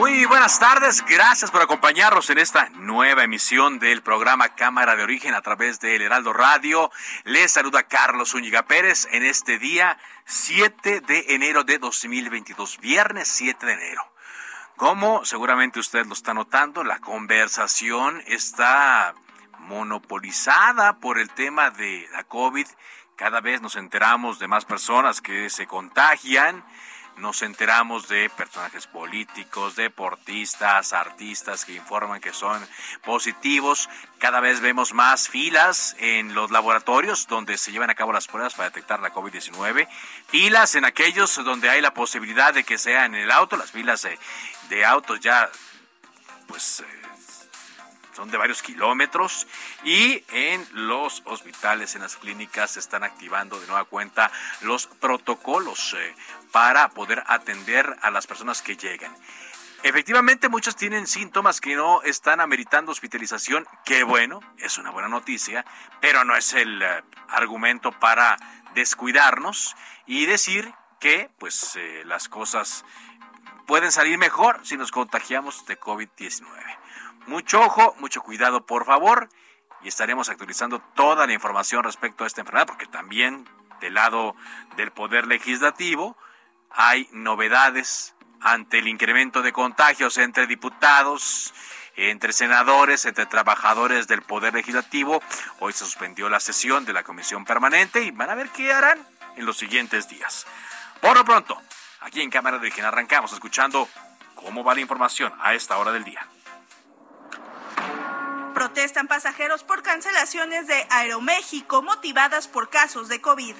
Muy buenas tardes, gracias por acompañarnos en esta nueva emisión del programa Cámara de Origen a través del Heraldo Radio. Les saluda Carlos Zúñiga Pérez en este día 7 de enero de 2022, viernes 7 de enero. Como seguramente usted lo está notando, la conversación está monopolizada por el tema de la COVID. Cada vez nos enteramos de más personas que se contagian nos enteramos de personajes políticos, deportistas, artistas que informan que son positivos. Cada vez vemos más filas en los laboratorios donde se llevan a cabo las pruebas para detectar la COVID-19. Filas en aquellos donde hay la posibilidad de que sea en el auto. Las filas de, autos ya, pues... Eh, son de varios kilómetros y en los hospitales, en las clínicas se están activando de nueva cuenta los protocolos eh, para poder atender a las personas que llegan. Efectivamente, muchos tienen síntomas que no están ameritando hospitalización. Qué bueno, es una buena noticia, pero no es el eh, argumento para descuidarnos y decir que pues eh, las cosas pueden salir mejor si nos contagiamos de COVID-19. Mucho ojo, mucho cuidado, por favor, y estaremos actualizando toda la información respecto a esta enfermedad, porque también del lado del Poder Legislativo hay novedades ante el incremento de contagios entre diputados, entre senadores, entre trabajadores del Poder Legislativo. Hoy se suspendió la sesión de la Comisión Permanente y van a ver qué harán en los siguientes días. Por lo pronto, aquí en Cámara de Origen arrancamos escuchando cómo va la información a esta hora del día. Protestan pasajeros por cancelaciones de Aeroméxico motivadas por casos de COVID.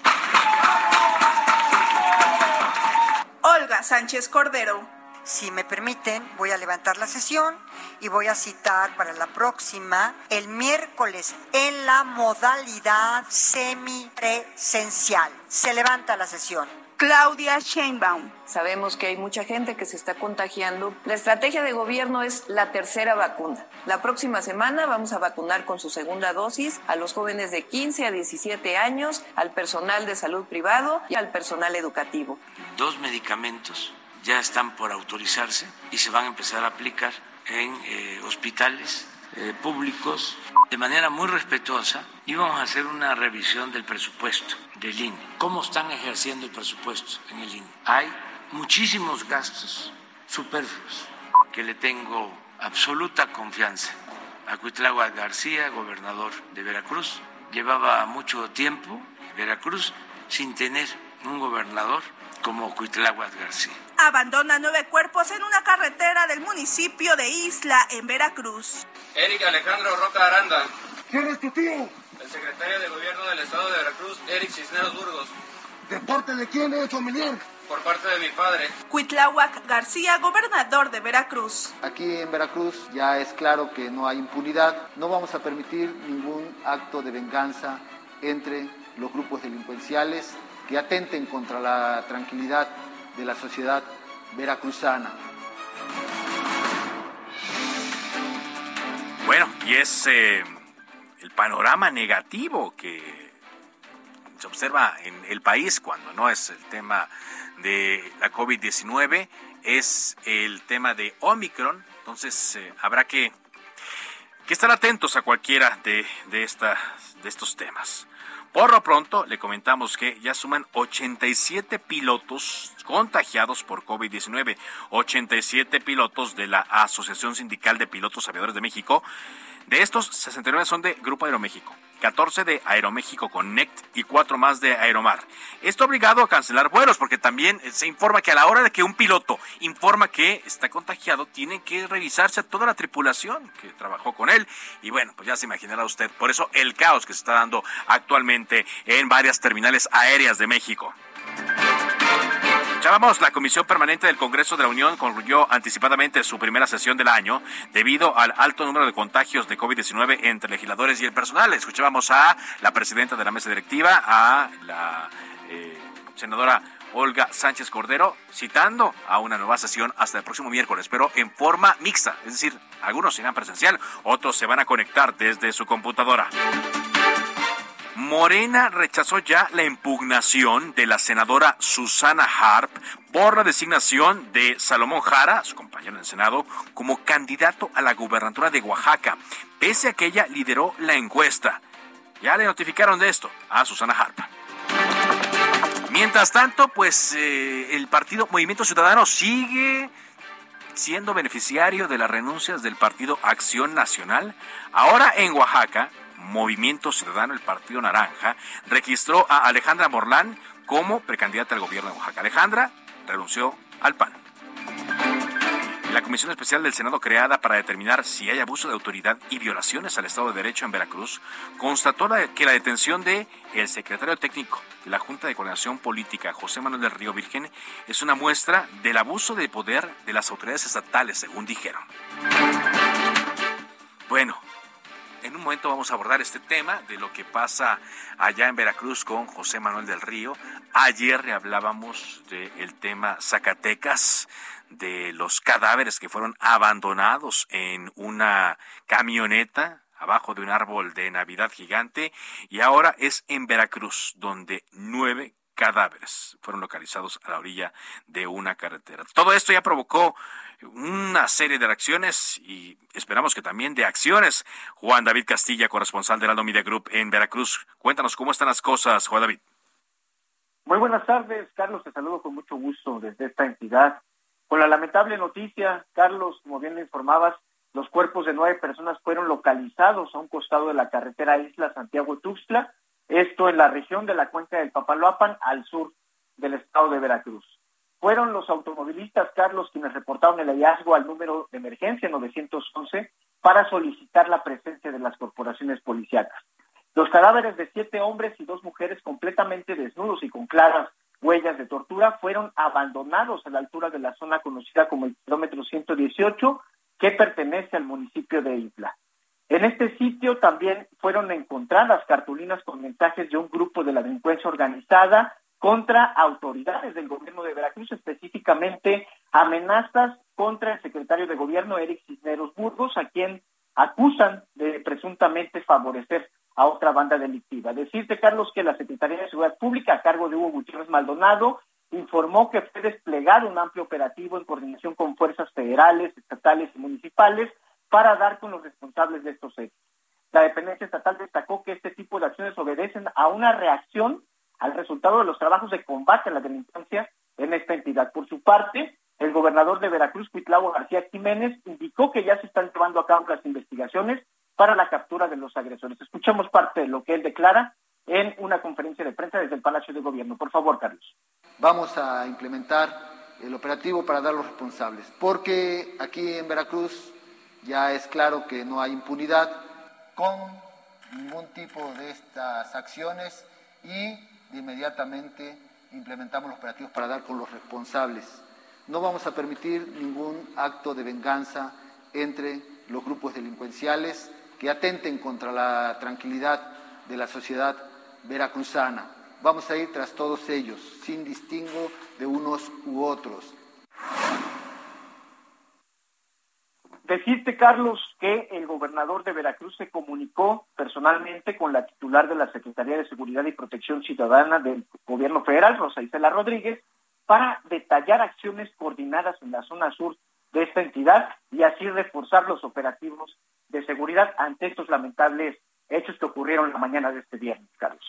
Olga Sánchez Cordero. Si me permiten, voy a levantar la sesión y voy a citar para la próxima el miércoles en la modalidad semipresencial. Se levanta la sesión. Claudia Sheinbaum. Sabemos que hay mucha gente que se está contagiando. La estrategia de gobierno es la tercera vacuna. La próxima semana vamos a vacunar con su segunda dosis a los jóvenes de 15 a 17 años, al personal de salud privado y al personal educativo. Dos medicamentos ya están por autorizarse y se van a empezar a aplicar en eh, hospitales eh, públicos de manera muy respetuosa y vamos a hacer una revisión del presupuesto del INE. ¿Cómo están ejerciendo el presupuesto en el INE? Hay muchísimos gastos superfluos que le tengo absoluta confianza a Cuitlagua García, gobernador de Veracruz. Llevaba mucho tiempo Veracruz sin tener un gobernador como Cuitláhuac García. Abandona nueve cuerpos en una carretera del municipio de Isla, en Veracruz. Eric Alejandro Roca Aranda. ¿Quién es tu tío? El secretario de Gobierno del Estado de Veracruz, Eric Cisneros Burgos. ¿De parte de quién es familiar? Por parte de mi padre. Cuitláhuac García, gobernador de Veracruz. Aquí en Veracruz ya es claro que no hay impunidad. No vamos a permitir ningún acto de venganza entre los grupos delincuenciales que atenten contra la tranquilidad de la sociedad veracruzana. Bueno, y es eh, el panorama negativo que se observa en el país cuando no es el tema de la COVID-19, es el tema de Omicron. Entonces eh, habrá que, que, estar atentos a cualquiera de, de, de estos temas. Por lo pronto, le comentamos que ya suman 87 pilotos contagiados por COVID-19. 87 pilotos de la Asociación Sindical de Pilotos Aviadores de México De estos, 69 son de Grupo Aeroméxico. 14 de Aeroméxico Connect y 4 más de Aeromar. Esto obligado a cancelar vuelos porque también se informa que a la hora de que un piloto informa que está contagiado, tiene que revisarse a toda la tripulación que trabajó con él. Y bueno, pues ya se imaginará usted. Por eso el caos que se está dando actualmente en varias terminales aéreas de México. Escuchábamos, la Comisión Permanente del Congreso de la Unión concluyó anticipadamente su primera sesión del año debido al alto número de contagios de COVID-19 entre legisladores y el personal. Escuchábamos a la presidenta de la mesa directiva, a la eh, senadora Olga Sánchez Cordero, citando a una nueva sesión hasta el próximo miércoles, pero en forma mixta, es decir, algunos serán presencial, otros se van a conectar desde su computadora. Morena rechazó ya la impugnación de la senadora Susana Harp por la designación de Salomón Jara, su compañero en el Senado, como candidato a la gubernatura de Oaxaca, pese a que ella lideró la encuesta. Ya le notificaron de esto a Susana Harp. Mientras tanto, pues eh, el partido Movimiento Ciudadano sigue siendo beneficiario de las renuncias del partido Acción Nacional. Ahora en Oaxaca, Movimiento Ciudadano, el Partido Naranja, registró a Alejandra Morlán como precandidata al gobierno de Oaxaca. Alejandra renunció al PAN. La Comisión Especial del Senado creada para determinar si hay abuso de autoridad y violaciones al Estado de Derecho en Veracruz constató que la detención de el secretario técnico de la Junta de Coordinación Política, José Manuel del Río Virgen, es una muestra del abuso de poder de las autoridades estatales, según dijeron. Bueno, en un momento vamos a abordar este tema de lo que pasa allá en Veracruz con José Manuel del Río. Ayer hablábamos del tema Zacatecas, de los cadáveres que fueron abandonados en una camioneta abajo de un árbol de Navidad gigante y ahora es en Veracruz, donde nueve cadáveres fueron localizados a la orilla de una carretera. Todo esto ya provocó una serie de reacciones y esperamos que también de acciones. Juan David Castilla, corresponsal del Aldo Media Group en Veracruz. Cuéntanos cómo están las cosas, Juan David. Muy buenas tardes, Carlos. Te saludo con mucho gusto desde esta entidad. Con la lamentable noticia, Carlos, como bien le informabas, los cuerpos de nueve personas fueron localizados a un costado de la carretera Isla Santiago-Tuxtla esto en la región de la cuenca del Papaloapan, al sur del estado de Veracruz. Fueron los automovilistas, Carlos, quienes reportaron el hallazgo al número de emergencia 911 para solicitar la presencia de las corporaciones policíacas. Los cadáveres de siete hombres y dos mujeres completamente desnudos y con claras huellas de tortura fueron abandonados a la altura de la zona conocida como el kilómetro 118, que pertenece al municipio de Isla. En este sitio también fueron encontradas cartulinas con mensajes de un grupo de la delincuencia organizada contra autoridades del gobierno de Veracruz, específicamente amenazas contra el secretario de gobierno, Eric Cisneros Burgos, a quien acusan de presuntamente favorecer a otra banda delictiva. Decirte, Carlos, que la Secretaría de Seguridad Pública, a cargo de Hugo Gutiérrez Maldonado, informó que fue desplegado un amplio operativo en coordinación con fuerzas federales, estatales y municipales para dar con los responsables de estos hechos. La dependencia estatal destacó que este tipo de acciones obedecen a una reacción al resultado de los trabajos de combate a la delincuencia en esta entidad. Por su parte, el gobernador de Veracruz, Cuitlavo García Jiménez, indicó que ya se están llevando a cabo las investigaciones para la captura de los agresores. Escuchamos parte de lo que él declara en una conferencia de prensa desde el Palacio de Gobierno. Por favor, Carlos. Vamos a implementar el operativo para dar los responsables, porque aquí en Veracruz ya es claro que no hay impunidad con ningún tipo de estas acciones y inmediatamente implementamos los operativos para dar con los responsables. No vamos a permitir ningún acto de venganza entre los grupos delincuenciales que atenten contra la tranquilidad de la sociedad veracruzana. Vamos a ir tras todos ellos, sin distingo de unos u otros. Decirte, Carlos, que el gobernador de Veracruz se comunicó personalmente con la titular de la Secretaría de Seguridad y Protección Ciudadana del Gobierno Federal, Rosa Isela Rodríguez, para detallar acciones coordinadas en la zona sur de esta entidad y así reforzar los operativos de seguridad ante estos lamentables hechos que ocurrieron la mañana de este viernes, Carlos.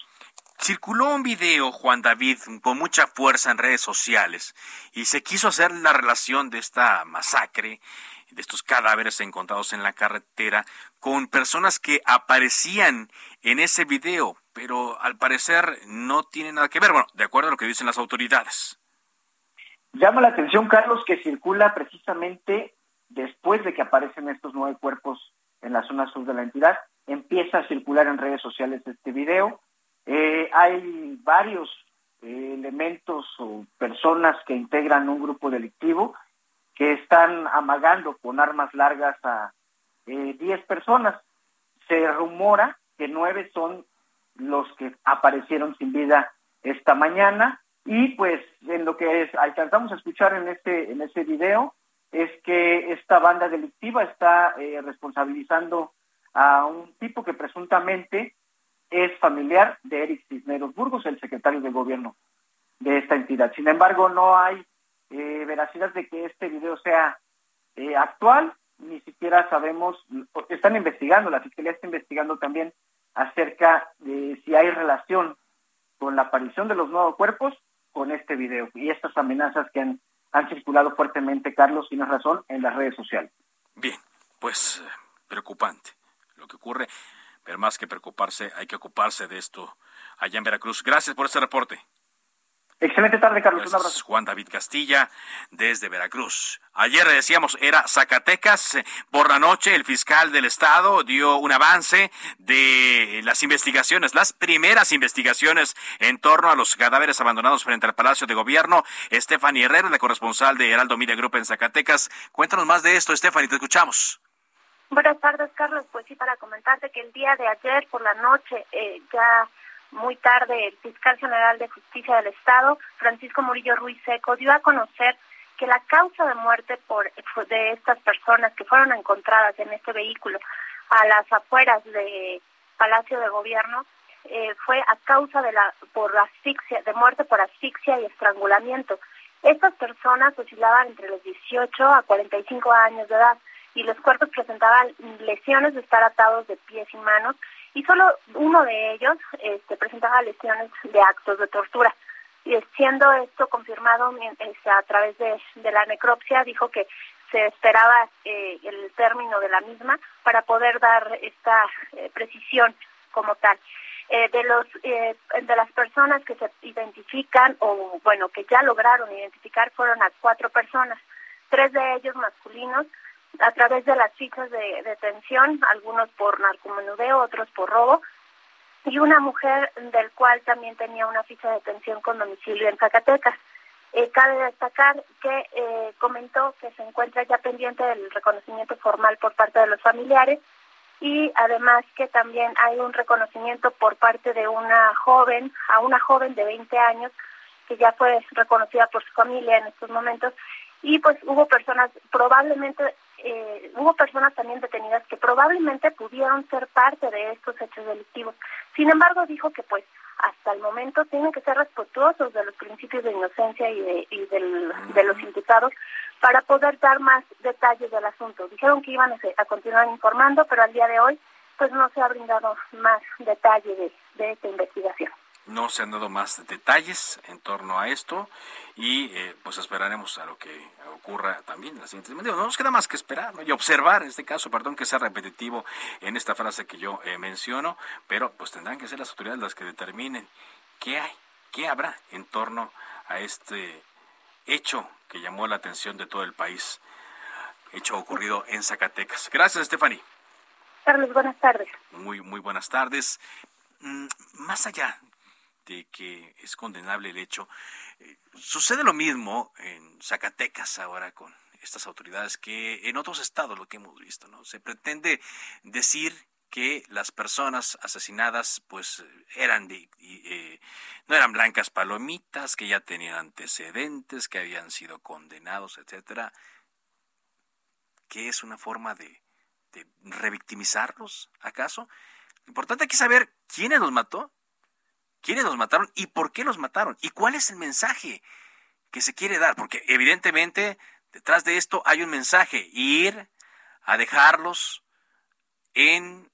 Circuló un video, Juan David, con mucha fuerza en redes sociales y se quiso hacer la relación de esta masacre de estos cadáveres encontrados en la carretera con personas que aparecían en ese video, pero al parecer no tiene nada que ver, bueno, de acuerdo a lo que dicen las autoridades. Llama la atención, Carlos, que circula precisamente después de que aparecen estos nueve cuerpos en la zona sur de la entidad, empieza a circular en redes sociales este video. Eh, hay varios eh, elementos o personas que integran un grupo delictivo que están amagando con armas largas a eh, 10 personas. Se rumora que nueve son los que aparecieron sin vida esta mañana y pues en lo que es, alcanzamos a escuchar en este en ese video es que esta banda delictiva está eh, responsabilizando a un tipo que presuntamente es familiar de Eric Cisneros Burgos, el secretario de gobierno de esta entidad. Sin embargo, no hay eh, veracidad de que este video sea eh, actual, ni siquiera sabemos, están investigando, la Fiscalía está investigando también acerca de si hay relación con la aparición de los nuevos cuerpos con este video y estas amenazas que han, han circulado fuertemente, Carlos, tienes razón, en las redes sociales. Bien, pues preocupante lo que ocurre, pero más que preocuparse, hay que ocuparse de esto allá en Veracruz. Gracias por este reporte. Excelente tarde, Carlos. Un abrazo. Juan David Castilla, desde Veracruz. Ayer decíamos, era Zacatecas. Por la noche, el fiscal del Estado dio un avance de las investigaciones, las primeras investigaciones en torno a los cadáveres abandonados frente al Palacio de Gobierno. Stephanie Herrera, la corresponsal de Heraldo Media Group en Zacatecas. Cuéntanos más de esto, Stephanie, te escuchamos. Buenas tardes, Carlos. Pues sí, para comentarte que el día de ayer por la noche eh, ya muy tarde el fiscal general de justicia del Estado, Francisco Murillo Ruiz Seco, dio a conocer que la causa de muerte por, de estas personas que fueron encontradas en este vehículo a las afueras de Palacio de Gobierno eh, fue a causa de la por asfixia, de muerte por asfixia y estrangulamiento. Estas personas oscilaban entre los 18 a 45 años de edad y los cuerpos presentaban lesiones de estar atados de pies y manos y solo uno de ellos este, presentaba lesiones de actos de tortura. Y siendo esto confirmado este, a través de, la necropsia, dijo que se esperaba eh, el término de la misma para poder dar esta eh, precisión como tal. Eh, de los de las personas que se identifican o bueno que ya lograron identificar fueron a cuatro personas, tres de ellos masculinos a través de las fichas de detención, algunos por narcomenudeo, otros por robo, y una mujer del cual también tenía una ficha de detención con domicilio en Zacatecas. Eh, cabe destacar que eh, comentó que se encuentra ya pendiente del reconocimiento formal por parte de los familiares y además que también hay un reconocimiento por parte de una joven, a una joven de 20 años que ya fue reconocida por su familia en estos momentos y pues hubo personas probablemente eh, hubo personas también detenidas que probablemente pudieron ser parte de estos hechos delictivos. Sin embargo, dijo que pues hasta el momento tienen que ser respetuosos de los principios de inocencia y de, y del, de los imputados para poder dar más detalles del asunto. Dijeron que iban a, continuar informando, pero al día de hoy pues no se ha brindado más detalle de, de esta investigación. No se han dado más detalles en torno a esto y eh, pues esperaremos a lo que ocurra también en las siguientes medidas. No nos queda más que esperar y observar en este caso, perdón que sea repetitivo en esta frase que yo eh, menciono, pero pues tendrán que ser las autoridades las que determinen qué hay, qué habrá en torno a este hecho que llamó la atención de todo el país, hecho ocurrido en Zacatecas. Gracias, Stephanie. Carlos, buenas tardes. Muy, muy buenas tardes. Mm, más allá de que es condenable el hecho. Eh, sucede lo mismo en Zacatecas ahora con estas autoridades que en otros estados lo que hemos visto, ¿no? Se pretende decir que las personas asesinadas pues eran de, eh, no eran blancas palomitas, que ya tenían antecedentes, que habían sido condenados, etcétera, que es una forma de, revictimizarlos, ¿acaso? Lo importante aquí saber quiénes los mató quiénes los mataron y por qué los mataron y cuál es el mensaje que se quiere dar, porque evidentemente detrás de esto hay un mensaje, ir a dejarlos en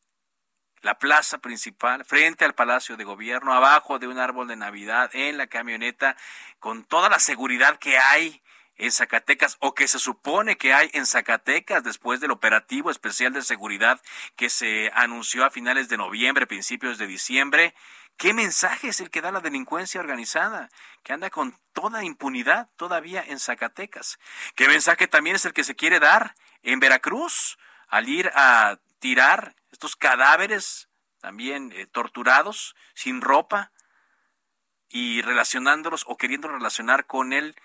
la plaza principal, frente al Palacio de Gobierno, abajo de un árbol de Navidad, en la camioneta, con toda la seguridad que hay en Zacatecas o que se supone que hay en Zacatecas después del operativo especial de seguridad que se anunció a finales de noviembre, principios de diciembre. ¿Qué mensaje es el que da la delincuencia organizada, que anda con toda impunidad todavía en Zacatecas? ¿Qué mensaje también es el que se quiere dar en Veracruz al ir a tirar estos cadáveres también eh, torturados, sin ropa, y relacionándolos o queriendo relacionar con el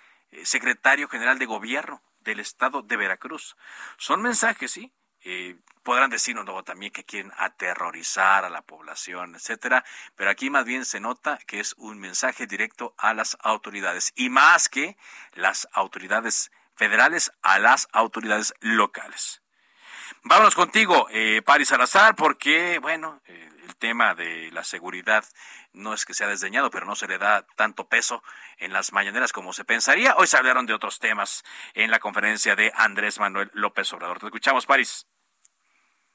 secretario general de gobierno del estado de Veracruz. Son mensajes, sí, eh, podrán decirnos luego también que quieren aterrorizar a la población, etcétera, pero aquí más bien se nota que es un mensaje directo a las autoridades y más que las autoridades federales a las autoridades locales. Vámonos contigo, eh, Paris Salazar, porque, bueno, eh, el tema de la seguridad no es que sea desdeñado, pero no se le da tanto peso en las mañaneras como se pensaría. Hoy se hablaron de otros temas en la conferencia de Andrés Manuel López Obrador. Te escuchamos, Paris.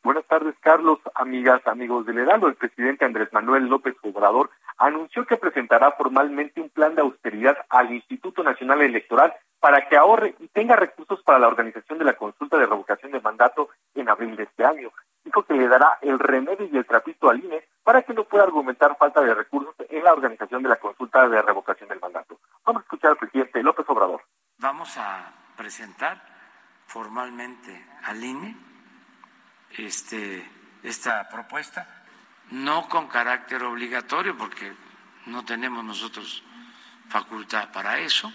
Buenas tardes, Carlos, amigas, amigos del Heraldo. El presidente Andrés Manuel López Obrador anunció que presentará formalmente un plan de austeridad al Instituto Nacional Electoral para que ahorre y tenga recursos para la organización de la consulta de revocación de mandato en abril de este año. Dijo que le dará el remedio y el trapito al INE para que no pueda argumentar falta de recursos en la organización de la consulta de revocación del mandato. Vamos a escuchar al presidente López Obrador. Vamos a presentar formalmente al INE este, esta propuesta, no con carácter obligatorio, porque no tenemos nosotros facultad para eso,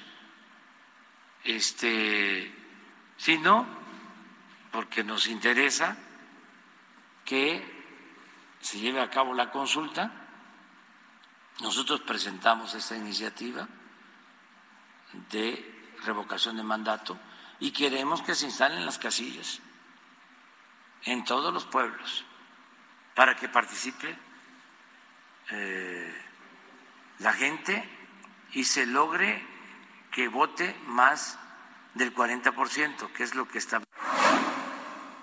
este, sino porque nos interesa que se lleve a cabo la consulta. Nosotros presentamos esta iniciativa de revocación de mandato y queremos que se instalen las casillas en todos los pueblos para que participe eh, la gente y se logre que vote más del 40%, que es lo que está.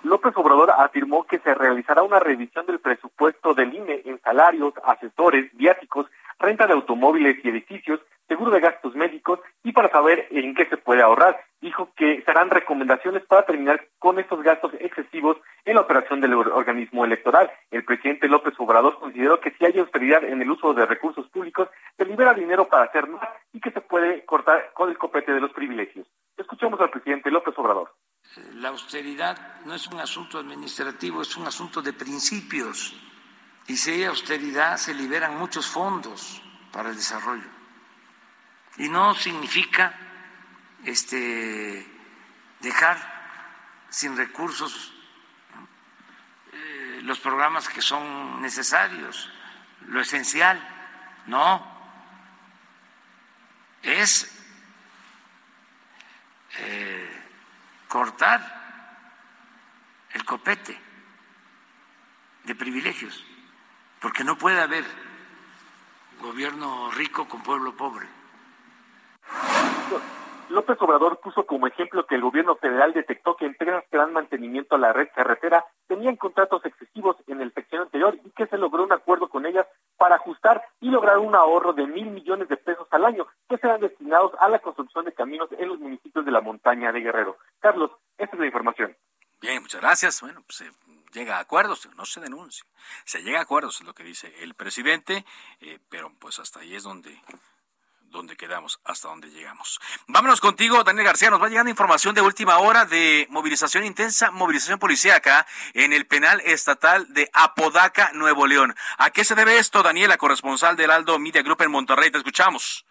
López Obrador afirmó que se realizará una revisión del presupuesto del INE en salarios, asesores, viáticos, renta de automóviles y edificios, seguro de gastos médicos y para saber en qué se puede ahorrar. Dijo que serán recomendaciones para terminar con estos gastos excesivos en la operación del organismo electoral. El presidente López Obrador consideró que si hay austeridad en el uso de recursos públicos, se libera dinero para hacer más y que se puede cortar con el copete de los privilegios. Escuchemos al presidente López Obrador. La austeridad no es un asunto administrativo, es un asunto de principios. Y si hay austeridad, se liberan muchos fondos para el desarrollo. Y no significa este, dejar sin recursos eh, los programas que son necesarios, lo esencial. No, es eh, cortar el copete de privilegios, porque no puede haber gobierno rico con pueblo pobre. López Obrador puso como ejemplo que el gobierno federal detectó que empresas que dan mantenimiento a la red carretera tenían contratos excesivos en el sección anterior y que se logró un acuerdo con ellas para ajustar y lograr un ahorro de mil millones de pesos al año que serán destinados a la construcción de caminos en los municipios de la montaña de Guerrero. Carlos, esta es la información. Bien, muchas gracias. Bueno, pues se llega a acuerdos, no se denuncia. Se llega a acuerdos, es lo que dice el presidente, eh, pero pues hasta ahí es donde donde quedamos, hasta donde llegamos. Vámonos contigo, Daniel García. Nos va llegando información de última hora de movilización intensa, movilización policíaca en el penal estatal de Apodaca, Nuevo León. ¿A qué se debe esto, Daniela, corresponsal del Aldo Media Group en Monterrey? Te escuchamos.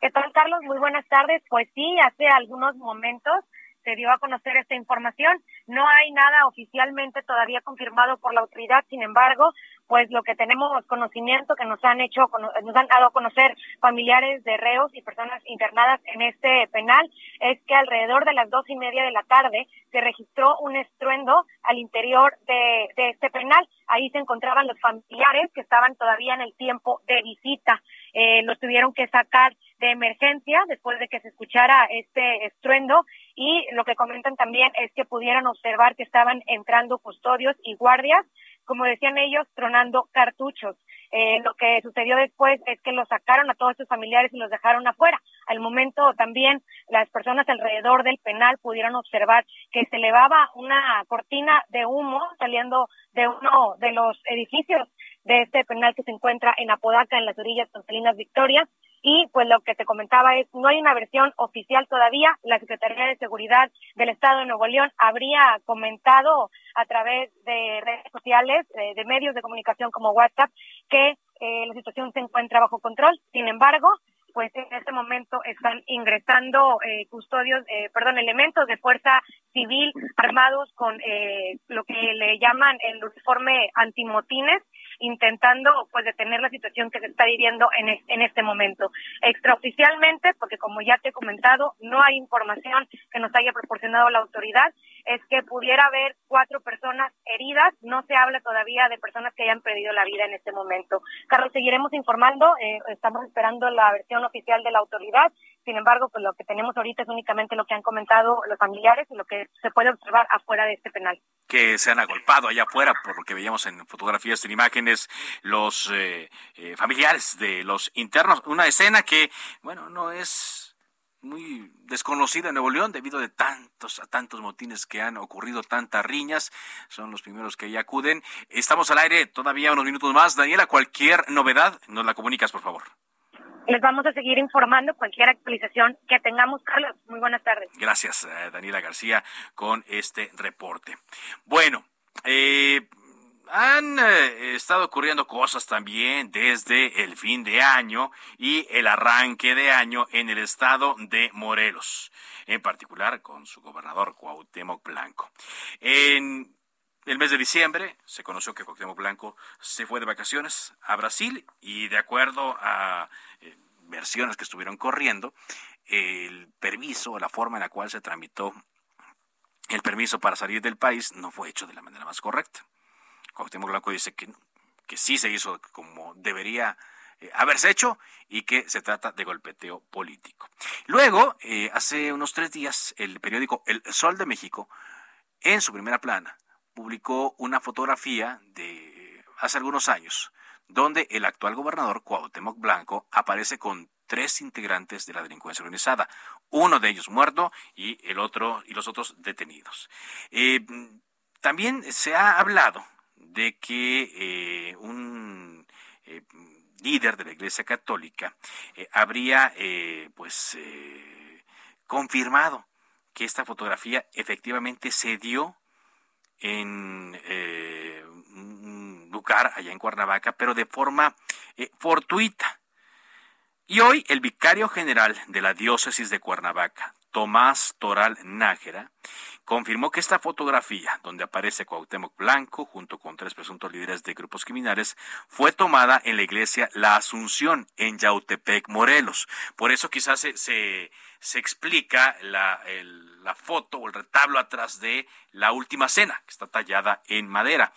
¿Qué tal, Carlos? Muy buenas tardes. Pues sí, hace algunos momentos se dio a conocer esta información. No hay nada oficialmente todavía confirmado por la autoridad, sin embargo, pues lo que tenemos conocimiento que nos han hecho, nos han dado a conocer familiares de reos y personas internadas en este penal, es que alrededor de las dos y media de la tarde se registró un estruendo al interior de, este penal. Ahí se encontraban los familiares que estaban todavía en el tiempo de visita. Eh, los tuvieron que sacar de emergencia después de que se escuchara este estruendo y lo que comentan también es que pudieron observar que estaban entrando custodios y guardias como decían ellos, tronando cartuchos. Eh, lo que sucedió después es que los sacaron a todos sus familiares y los dejaron afuera. Al momento también las personas alrededor del penal pudieron observar que se elevaba una cortina de humo saliendo de uno de los edificios de este penal que se encuentra en Apodaca, en las orillas de Salinas Victoria. Y pues lo que te comentaba es, no hay una versión oficial todavía. La Secretaría de Seguridad del Estado de Nuevo León habría comentado a través de redes sociales, eh, de medios de comunicación como WhatsApp, que eh, la situación se encuentra bajo control. Sin embargo, pues en este momento están ingresando eh, custodios, eh, perdón, elementos de fuerza civil armados con eh, lo que le llaman el uniforme antimotines intentando pues detener la situación que se está viviendo en, en este momento. Extraoficialmente, porque como ya te he comentado, no hay información que nos haya proporcionado la autoridad, es que pudiera haber cuatro personas heridas, no se habla todavía de personas que hayan perdido la vida en este momento. Carlos, seguiremos informando, eh, estamos esperando la versión oficial de la autoridad, sin embargo, pues lo que tenemos ahorita es únicamente lo que han comentado los familiares y lo que se puede observar afuera de este penal. Que se han agolpado allá afuera, por lo que veíamos en fotografías, en imágenes, los eh, eh, familiares de los internos. Una escena que, bueno, no es muy desconocida en Nuevo León debido de tantos a tantos motines que han ocurrido, tantas riñas, son los primeros que ahí acuden. Estamos al aire todavía unos minutos más. Daniela, cualquier novedad, nos la comunicas, por favor. Les vamos a seguir informando cualquier actualización que tengamos, Carlos. Muy buenas tardes. Gracias, eh, Daniela García, con este reporte. Bueno, eh, han eh, estado ocurriendo cosas también desde el fin de año y el arranque de año en el estado de Morelos, en particular con su gobernador Cuauhtémoc Blanco. En el mes de diciembre se conoció que Cuauhtémoc Blanco se fue de vacaciones a Brasil y de acuerdo a versiones que estuvieron corriendo, el permiso, la forma en la cual se tramitó el permiso para salir del país no fue hecho de la manera más correcta. Cuauhtémoc Blanco dice que, que sí se hizo como debería eh, haberse hecho y que se trata de golpeteo político. Luego, eh, hace unos tres días, el periódico El Sol de México, en su primera plana, publicó una fotografía de hace algunos años, donde el actual gobernador Cuauhtémoc Blanco aparece con tres integrantes de la delincuencia organizada, uno de ellos muerto y el otro y los otros detenidos. Eh, también se ha hablado de que eh, un eh, líder de la Iglesia Católica habría pues confirmado que esta fotografía efectivamente se dio en un allá en Cuernavaca, pero de forma fortuita. Y hoy el vicario general de la diócesis de Cuernavaca, Tomás Toral Nájera, confirmó que esta fotografía, donde aparece Cuauhtémoc Blanco junto con tres presuntos líderes de grupos criminales, fue tomada en la iglesia La Asunción en Yautepec, Morelos. Por eso quizás se, explica la, la foto o el retablo atrás de la última cena, que está tallada en madera.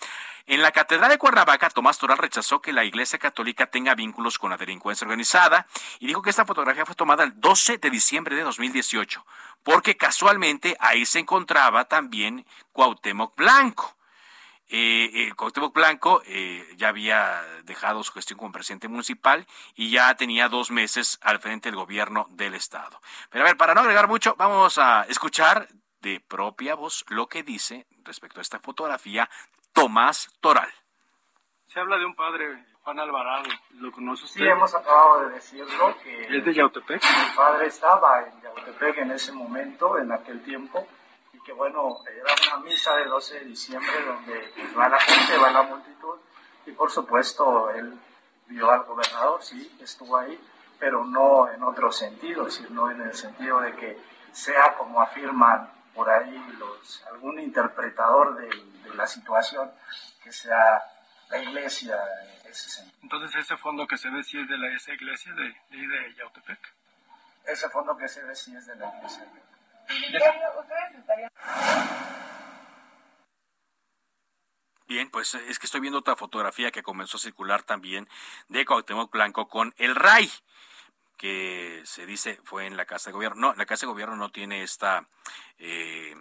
En la Catedral de Cuernavaca, Tomás Toral rechazó que la Iglesia Católica tenga vínculos con la delincuencia organizada y dijo que esta fotografía fue tomada el 12 de diciembre de 2018, porque casualmente ahí se encontraba también Cuauhtémoc Blanco. Eh, eh, Cuauhtémoc Blanco eh, ya había dejado su gestión como presidente municipal y ya tenía dos meses al frente del gobierno del estado. Pero a ver, para no agregar mucho, vamos a escuchar de propia voz lo que dice respecto a esta fotografía Tomás Toral. Se habla de un padre, Juan Alvarado, ¿lo conoce usted? Sí, hemos acabado de decirlo que... ¿Es de Yautepec? Mi padre estaba en Yautepec en ese momento, en aquel tiempo, que bueno, era una misa de 12 de diciembre donde pues, va la gente, va la multitud, y por supuesto él vio al gobernador, sí, estuvo ahí, pero no en otro sentido, sino en el sentido de que sea como afirman por ahí los, algún interpretador de, la situación que sea la iglesia ese sentido. Entonces ese fondo que se ve sí es de la, esa iglesia de, de, de Yautepec. Ese fondo que se ve sí es de la iglesia. Bien, pues es que estoy viendo otra fotografía que comenzó a circular también de Cuauhtémoc Blanco con el RAI que se dice fue en la Casa de Gobierno. No, la Casa de Gobierno no tiene esta, eh,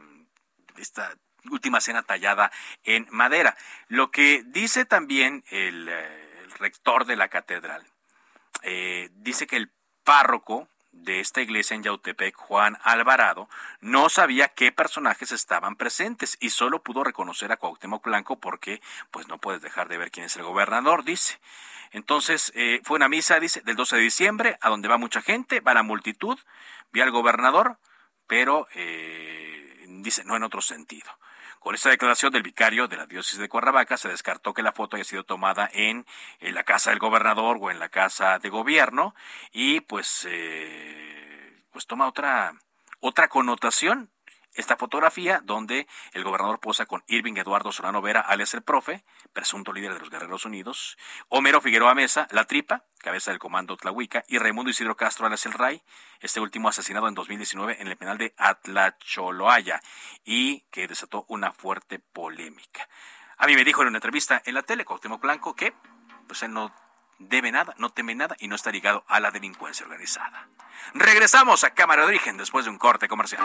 esta última cena tallada en madera. Lo que dice también el, eh, rector de la catedral, eh, dice que el párroco de esta iglesia en Yautepec, Juan Alvarado, no sabía qué personajes estaban presentes y solo pudo reconocer a Cuauhtémoc Blanco porque pues no puedes dejar de ver quién es el gobernador, dice. Entonces, eh, fue una misa, dice, del 12 de diciembre, a donde va mucha gente, va la multitud, vi al gobernador, pero eh, dice, no en otro sentido. Con esta declaración del vicario de la diócesis de Cuernavaca se descartó que la foto haya sido tomada en, la casa del gobernador o en la casa de gobierno y pues, eh, pues toma otra, otra connotación esta fotografía donde el gobernador posa con Irving Eduardo Solano Vera, alias el profe, presunto líder de los Guerreros Unidos, Homero Figueroa Mesa, la tripa, cabeza del comando Tlahuica, y Raimundo Isidro Castro, alias el Ray, este último asesinado en 2019 en el penal de Atlacholoaya y que desató una fuerte polémica. A mí me dijo en una entrevista en la tele, Cuauhtémoc Blanco, que pues él no debe nada, no teme nada y no está ligado a la delincuencia organizada. Regresamos a Cámara de Origen después de un corte comercial.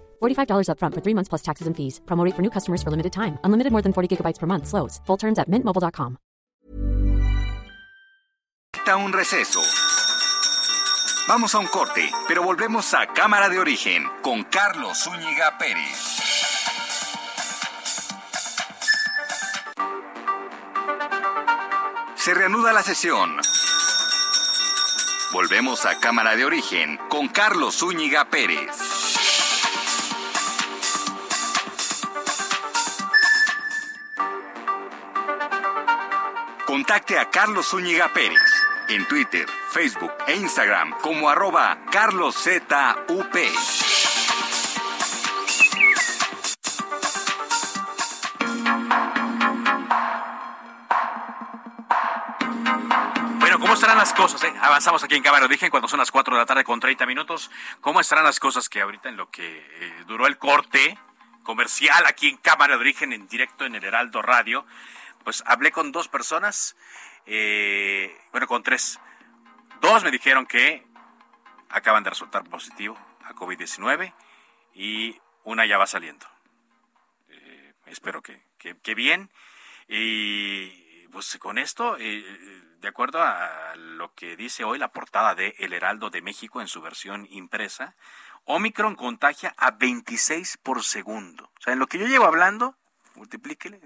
$45 upfront for three months plus taxes and fees. Promo rate for new customers for limited time. Unlimited more than 40 gigabytes per month. Slows. Full terms at mintmobile.com. Un receso. Vamos a un corte, pero volvemos a Cámara de Origen con Carlos Zúñiga Pérez. Se reanuda la sesión. Volvemos a Cámara de Origen con Carlos Zúñiga Pérez. Contacte a Carlos Zúñiga Pérez en Twitter, Facebook e Instagram como arroba carloszup. Bueno, ¿cómo estarán las cosas? Eh? Avanzamos aquí en Cámara Dije cuando son las 4 de la tarde con 30 minutos. ¿Cómo estarán las cosas que ahorita en lo que eh, duró el corte comercial aquí en Cámara de Origen en directo en el Heraldo Radio? Pues hablé con dos personas, eh, bueno, con tres. Dos me dijeron que acaban de resultar positivo a COVID-19 y una ya va saliendo. Eh, espero que, que, bien. Y pues con esto, eh, de acuerdo a lo que dice hoy la portada de El Heraldo de México en su versión impresa, Omicron contagia a 26 por segundo. O sea, en lo que yo llevo hablando, multiplíquele,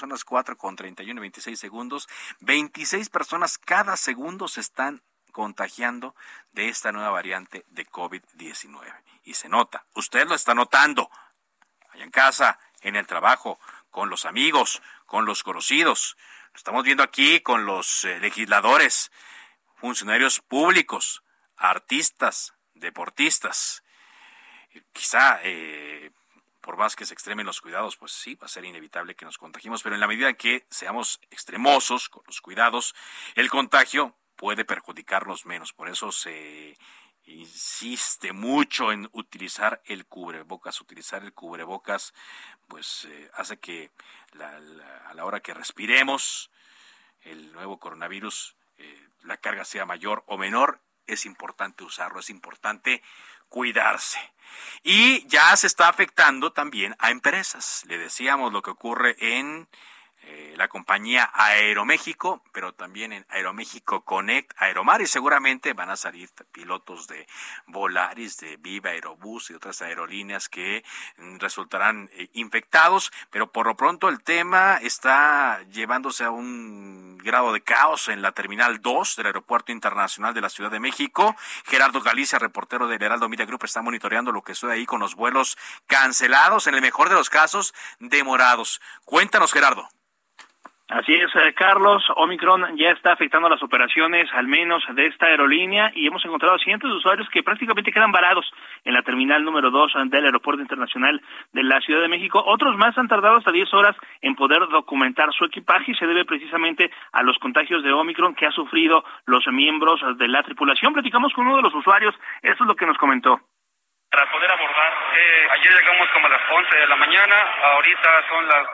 son las 4 con 31 y 26 segundos, 26 personas cada segundo se están contagiando de esta nueva variante de COVID-19. Y se nota, usted lo está notando, allá en casa, en el trabajo, con los amigos, con los conocidos. Lo estamos viendo aquí con los eh, legisladores, funcionarios públicos, artistas, deportistas. Quizá eh, por más que se extremen los cuidados, pues sí, va a ser inevitable que nos contagiemos, pero en la medida que seamos extremosos con los cuidados, el contagio puede perjudicarnos menos. Por eso se insiste mucho en utilizar el cubrebocas. Utilizar el cubrebocas, pues eh, hace que a la hora que respiremos el nuevo coronavirus, eh, la carga sea mayor o menor. Es importante usarlo, es importante cuidarse. Y ya se está afectando también a empresas. Le decíamos lo que ocurre en eh, la compañía Aeroméxico, pero también en Aeroméxico Connect, Aeromar, y seguramente van a salir pilotos de Volaris, de Viva Aerobús y otras aerolíneas que mm, resultarán eh, infectados, pero por lo pronto el tema está llevándose a un grado de caos en la Terminal 2 del Aeropuerto Internacional de la Ciudad de México. Gerardo Galicia, reportero del Heraldo Media Group, está monitoreando lo que sucede ahí con los vuelos cancelados, en el mejor de los casos, demorados. Cuéntanos, Gerardo. Así es, eh, Carlos. Omicron ya está afectando las operaciones, al menos de esta aerolínea, y hemos encontrado cientos de usuarios que prácticamente quedan varados en la terminal número 2 del Aeropuerto Internacional de la Ciudad de México. Otros más han tardado hasta 10 horas en poder documentar su equipaje y se debe precisamente a los contagios de Omicron que ha sufrido los miembros de la tripulación. Platicamos con uno de los usuarios, esto es lo que nos comentó. Para poder abordar, eh, ayer llegamos como a las 11 de la mañana, ahorita son las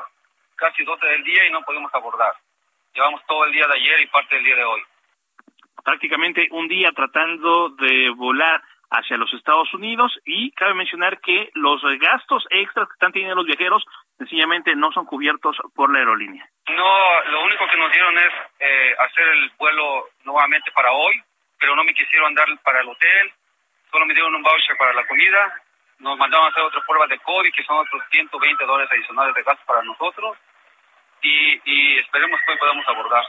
casi 12 del día y no podemos abordar. Llevamos todo el día de ayer y parte del día de hoy. Prácticamente un día tratando de volar hacia los Estados Unidos y cabe mencionar que los gastos extras que están teniendo los viajeros sencillamente no son cubiertos por la aerolínea. No, lo único que nos dieron es eh, hacer el vuelo nuevamente para hoy, pero no me quisieron dar para el hotel, solo me dieron un voucher para la comida, nos mandaron a hacer otras pruebas de COVID, que son otros 120 dólares adicionales de gasto para nosotros, y, y esperemos que hoy podamos abordar.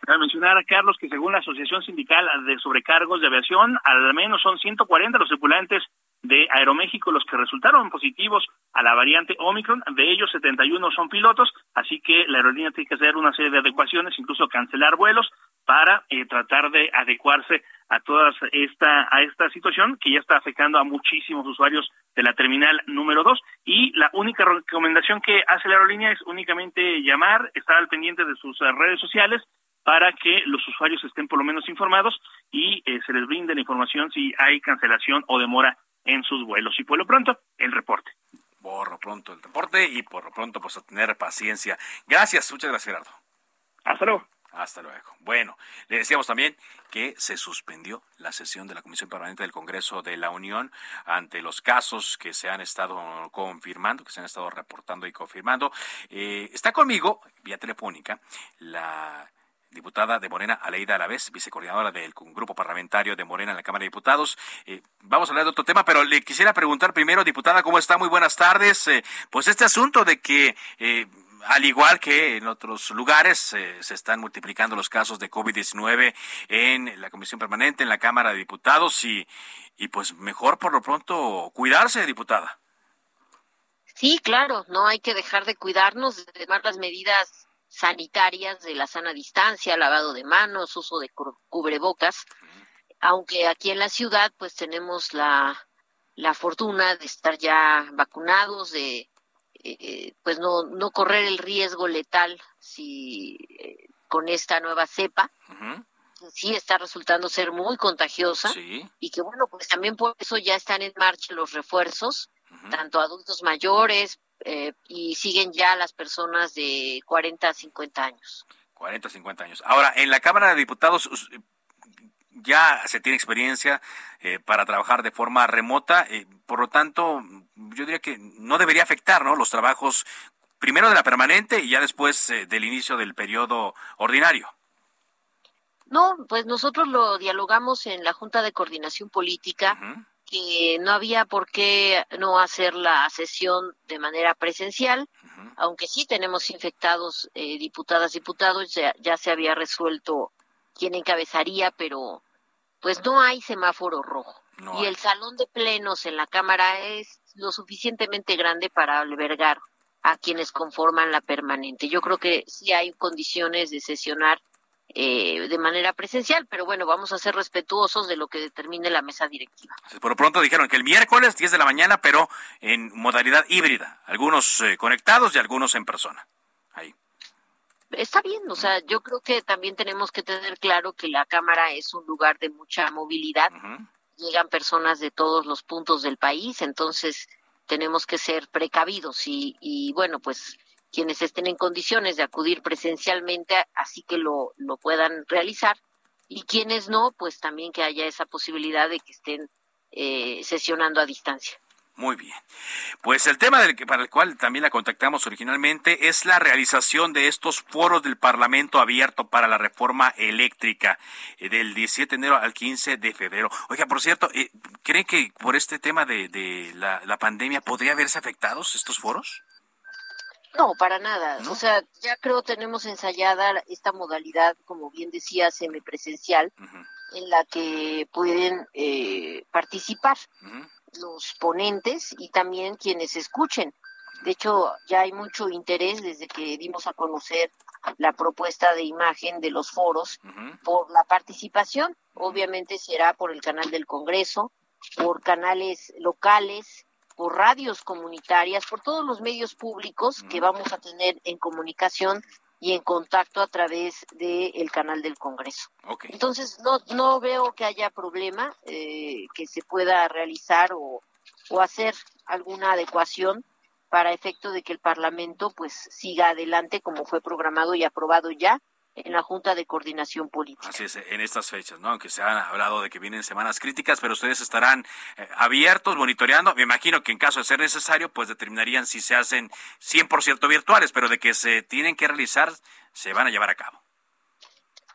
Cabe mencionar, a Carlos, que según la Asociación Sindical de Sobrecargos de Aviación, al menos son 140 los tripulantes de Aeroméxico los que resultaron positivos a la variante Omicron, de ellos 71 son pilotos, así que la aerolínea tiene que hacer una serie de adecuaciones, incluso cancelar vuelos para eh, tratar de adecuarse a toda esta a esta situación que ya está afectando a muchísimos usuarios de la terminal número 2 y la única recomendación que hace la aerolínea es únicamente llamar, estar al pendiente de sus eh, redes sociales para que los usuarios estén por lo menos informados y eh, se les brinde la información si hay cancelación o demora en sus vuelos. Y por lo pronto, el reporte. Por lo pronto el reporte y por lo pronto pues a tener paciencia. Gracias, muchas gracias Gerardo. Hasta luego. Hasta luego. Bueno, le decíamos también que se suspendió la sesión de la Comisión Permanente del Congreso de la Unión ante los casos que se han estado confirmando, que se han estado reportando y confirmando. Eh, está conmigo, vía telefónica, la diputada de Morena, Aleida Alavés, vicecoordinadora del grupo parlamentario de Morena en la Cámara de Diputados. Eh, vamos a hablar de otro tema, pero le quisiera preguntar primero, diputada, ¿cómo está? Muy buenas tardes. Eh, pues este asunto de que eh, al igual que en otros lugares, se están multiplicando los casos de COVID-19 en la Comisión Permanente, en la Cámara de Diputados y, y pues mejor por lo pronto cuidarse, diputada. Sí, claro, no hay que dejar de cuidarnos, de tomar las medidas sanitarias de la sana distancia, lavado de manos, uso de cubrebocas, aunque aquí en la ciudad pues tenemos la, la fortuna de estar ya vacunados, de eh, pues no, no correr el riesgo letal si eh, con esta nueva cepa. Sí está resultando ser muy contagiosa y que bueno, pues también por eso ya están en marcha los refuerzos, tanto adultos mayores, eh, y siguen ya las personas de 40 a 50 años. 40 a 50 años. Ahora, en la Cámara de Diputados ya se tiene experiencia eh, para trabajar de forma remota, eh, por lo tanto, yo diría que no debería afectar ¿no? los trabajos primero de la permanente y ya después del inicio del periodo ordinario. No, pues nosotros lo dialogamos en la Junta de Coordinación Política que no había por qué no hacer la sesión de manera presencial, aunque sí tenemos infectados eh, diputadas, diputados, ya, ya se había resuelto quién encabezaría, pero pues no hay semáforo rojo. y el salón de plenos en la Cámara es lo suficientemente grande para albergar a quienes conforman la permanente. Yo creo que sí hay condiciones de sesionar eh, de manera presencial, pero bueno, vamos a ser respetuosos de lo que determine la mesa directiva. Por lo pronto dijeron que el miércoles 10 de la mañana, pero en modalidad híbrida, algunos eh, conectados y algunos en persona. Ahí. Está bien, o sea, yo creo que también tenemos que tener claro que la Cámara es un lugar de mucha movilidad. Llegan personas de todos los puntos del país, entonces tenemos que ser precavidos y, y bueno, pues quienes estén en condiciones de acudir presencialmente, así que lo, lo puedan realizar, y quienes no, pues también que haya esa posibilidad de que estén eh, sesionando a distancia. Muy bien. Pues el tema del que, para el cual también la contactamos originalmente es la realización de estos foros del Parlamento abierto para la reforma eléctrica eh, del 17 de enero al 15 de febrero. Oiga, por cierto, eh, ¿creen que por este tema de, de la, la pandemia podría haberse afectados estos foros? No, para nada. O sea, ya creo tenemos ensayada esta modalidad, como bien decía, semipresencial, en la que pueden eh, participar los ponentes y también quienes escuchen. De hecho, ya hay mucho interés desde que dimos a conocer la propuesta de imagen de los foros por la participación. Obviamente será por el canal del Congreso, por canales locales, por radios comunitarias, por todos los medios públicos que vamos a tener en comunicación y en contacto a través del canal del Congreso. Entonces, no, no veo que haya problema eh, que se pueda realizar o, o hacer alguna adecuación para efecto de que el Parlamento pues siga adelante como fue programado y aprobado ya en la Junta de Coordinación Política. Así es, en estas fechas, ¿no? Aunque se han hablado de que vienen semanas críticas, pero ustedes estarán eh, abiertos, monitoreando. Me imagino que en caso de ser necesario, pues determinarían si se hacen 100% virtuales, pero de que se tienen que realizar, se van a llevar a cabo.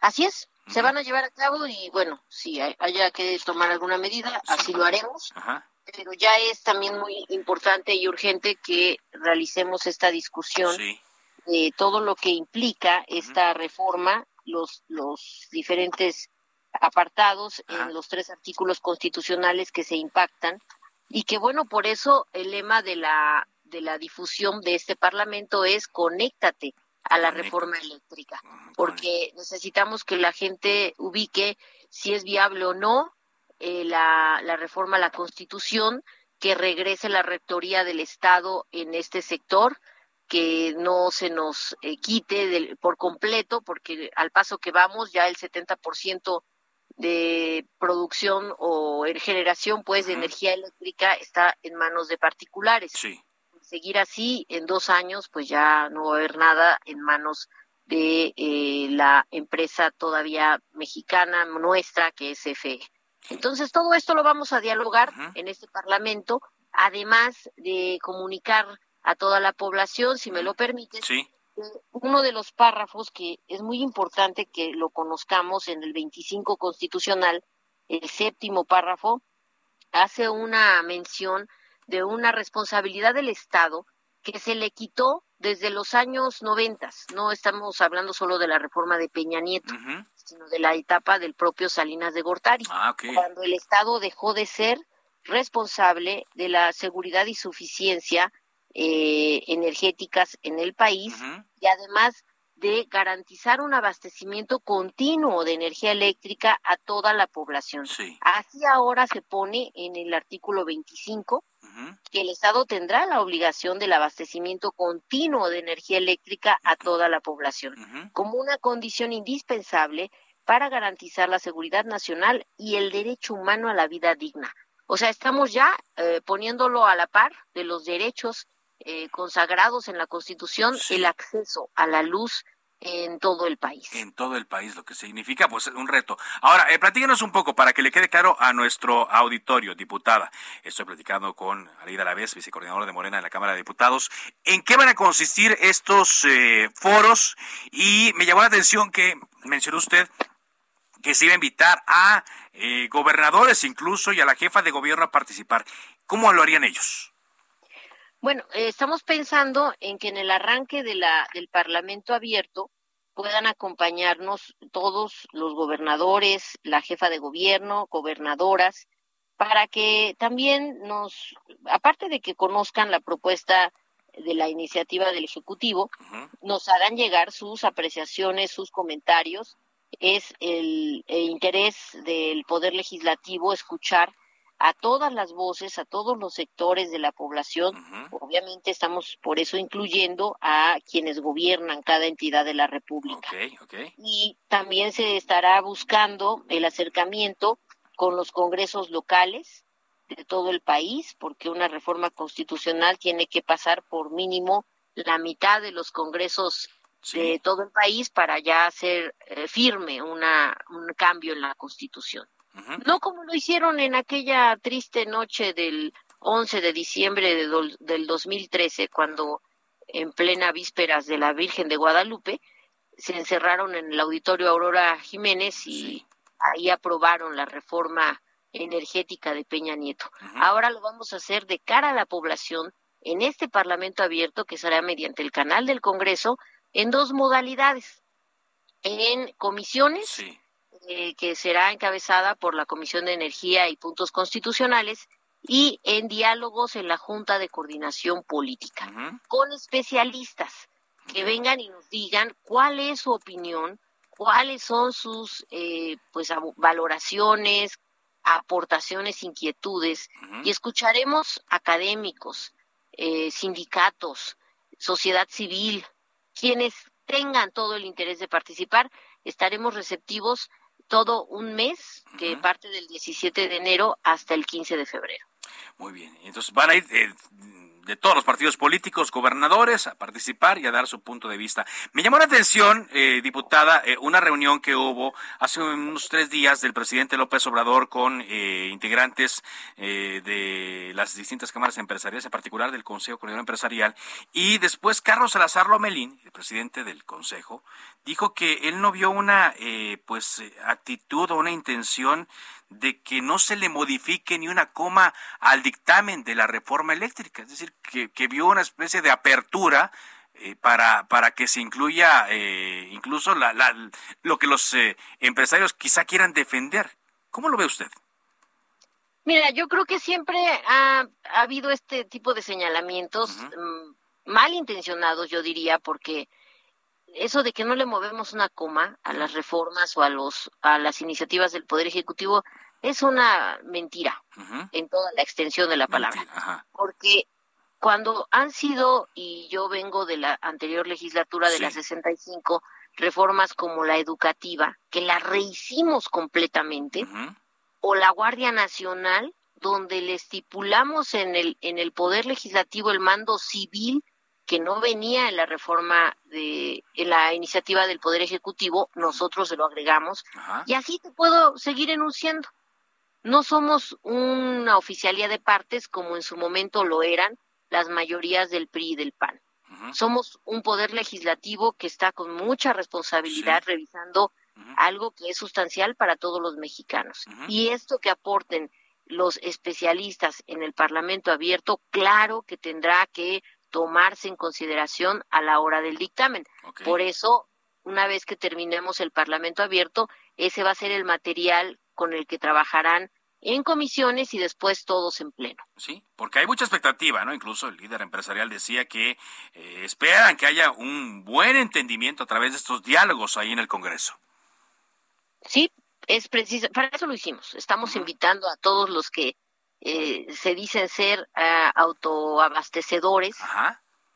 Así es, se van a llevar a cabo y bueno, si haya que tomar alguna medida, así lo haremos. Ajá pero ya es también muy importante y urgente que realicemos esta discusión de todo lo que implica esta reforma, los, los diferentes apartados en los tres artículos constitucionales que se impactan y que bueno, por eso el lema de la de la difusión de este Parlamento es conéctate a la reforma eléctrica, porque necesitamos que la gente ubique si es viable o no, eh, la, reforma a la Constitución, que regrese la rectoría del Estado en este sector, que no se nos eh, quite por completo, porque al paso que vamos ya el 70% de producción o generación pues de energía eléctrica está en manos de particulares. Seguir así en dos años pues ya no va a haber nada en manos de eh, la empresa todavía mexicana nuestra que es CFE. Entonces, todo esto lo vamos a dialogar en este Parlamento, además de comunicar a toda la población, si me lo permite, uno de los párrafos que es muy importante que lo conozcamos en el 25 constitucional, el séptimo párrafo, hace una mención de una responsabilidad del Estado que se le quitó desde los años noventas. No estamos hablando solo de la reforma de Peña Nieto, sino de la etapa del propio Salinas de Gortari, ah, cuando el Estado dejó de ser responsable de la seguridad y suficiencia eh, energéticas en el país y además de garantizar un abastecimiento continuo de energía eléctrica a toda la población. Así ahora se pone en el artículo 25 que el Estado tendrá la obligación del abastecimiento continuo de energía eléctrica a toda la población, como una condición indispensable para garantizar la seguridad nacional y el derecho humano a la vida digna. O sea, estamos ya eh, poniéndolo a la par de los derechos eh, consagrados en la Constitución, el acceso a la luz, en todo el país. En todo el país, lo que significa pues un reto. Ahora, eh, platíquenos un poco para que le quede claro a nuestro auditorio, diputada. Estoy platicando con Alida Lavés, vicecoordinadora de Morena en la Cámara de Diputados. ¿En qué van a consistir estos eh, foros? Y me llamó la atención que mencionó usted que se iba a invitar a eh, gobernadores incluso y a la jefa de gobierno a participar. ¿Cómo lo harían ellos? Bueno, eh, estamos pensando en que en el arranque de la, del Parlamento abierto puedan acompañarnos todos los gobernadores, la jefa de gobierno, gobernadoras, para que también nos, aparte de que conozcan la propuesta de la iniciativa del Ejecutivo, nos hagan llegar sus apreciaciones, sus comentarios. Es el interés del Poder Legislativo escuchar a todas las voces, a todos los sectores de la población. Obviamente estamos por eso incluyendo a quienes gobiernan cada entidad de la República. Y también se estará buscando el acercamiento con los congresos locales de todo el país, porque una reforma constitucional tiene que pasar por mínimo la mitad de los congresos de todo el país para ya hacer eh, firme una, un cambio en la Constitución. No como lo hicieron en aquella triste noche del 11 de diciembre de del 2013, cuando en plena vísperas de la Virgen de Guadalupe se encerraron en el auditorio Aurora Jiménez y ahí aprobaron la reforma energética de Peña Nieto. Ahora lo vamos a hacer de cara a la población en este Parlamento abierto que será mediante el canal del Congreso en dos modalidades. En comisiones eh, que será encabezada por la Comisión de Energía y Puntos Constitucionales y en diálogos en la Junta de Coordinación Política, con especialistas, que vengan y nos digan cuál es su opinión, cuáles son sus eh, pues valoraciones, aportaciones, inquietudes y escucharemos académicos, eh, sindicatos, sociedad civil, quienes tengan todo el interés de participar, estaremos receptivos todo un mes, que parte del 17 de enero hasta el 15 de febrero. Muy bien, entonces van a ir eh, de todos los partidos políticos, gobernadores, a participar y a dar su punto de vista. Me llamó la atención, eh, diputada, eh, una reunión que hubo hace unos tres días del presidente López Obrador con eh, integrantes de las distintas cámaras empresariales, en particular del Consejo Coordinador Empresarial, y después Carlos Salazar Lomelín, el presidente del Consejo, dijo que él no vio una pues actitud o una intención de que no se le modifique ni una coma al dictamen de la reforma eléctrica, es decir, que, vio una especie de apertura eh, para, para que se incluya eh, incluso la, lo que los eh, empresarios quizá quieran defender. ¿Cómo lo ve usted? Mira, yo creo que siempre ha, habido este tipo de señalamientos mm, malintencionados, yo diría, porque eso de que no le movemos una coma a las reformas o a los a las iniciativas del poder ejecutivo es una mentira en toda la extensión de la palabra. porque cuando han sido y yo vengo de la anterior legislatura de la 65 reformas como la educativa que la rehicimos completamente o la Guardia Nacional donde le estipulamos en el en el poder legislativo el mando civil que no venía en la reforma de en la iniciativa del Poder Ejecutivo, nosotros se lo agregamos y así te puedo seguir enunciando. No somos una oficialía de partes como en su momento lo eran las mayorías del PRI y del PAN. Somos un poder legislativo que está con mucha responsabilidad revisando algo que es sustancial para todos los mexicanos. Y esto que aporten los especialistas en el Parlamento abierto, claro que tendrá que tomarse en consideración a la hora del dictamen. Por eso, una vez que terminemos el Parlamento abierto, ese va a ser el material con el que trabajarán en comisiones y después todos en pleno. Sí, porque hay mucha expectativa, ¿no? Incluso el líder empresarial decía que eh, esperan que haya un buen entendimiento a través de estos diálogos ahí en el Congreso. Sí, es preciso, para eso lo hicimos. Estamos invitando a todos los que eh, se dicen ser uh, autoabastecedores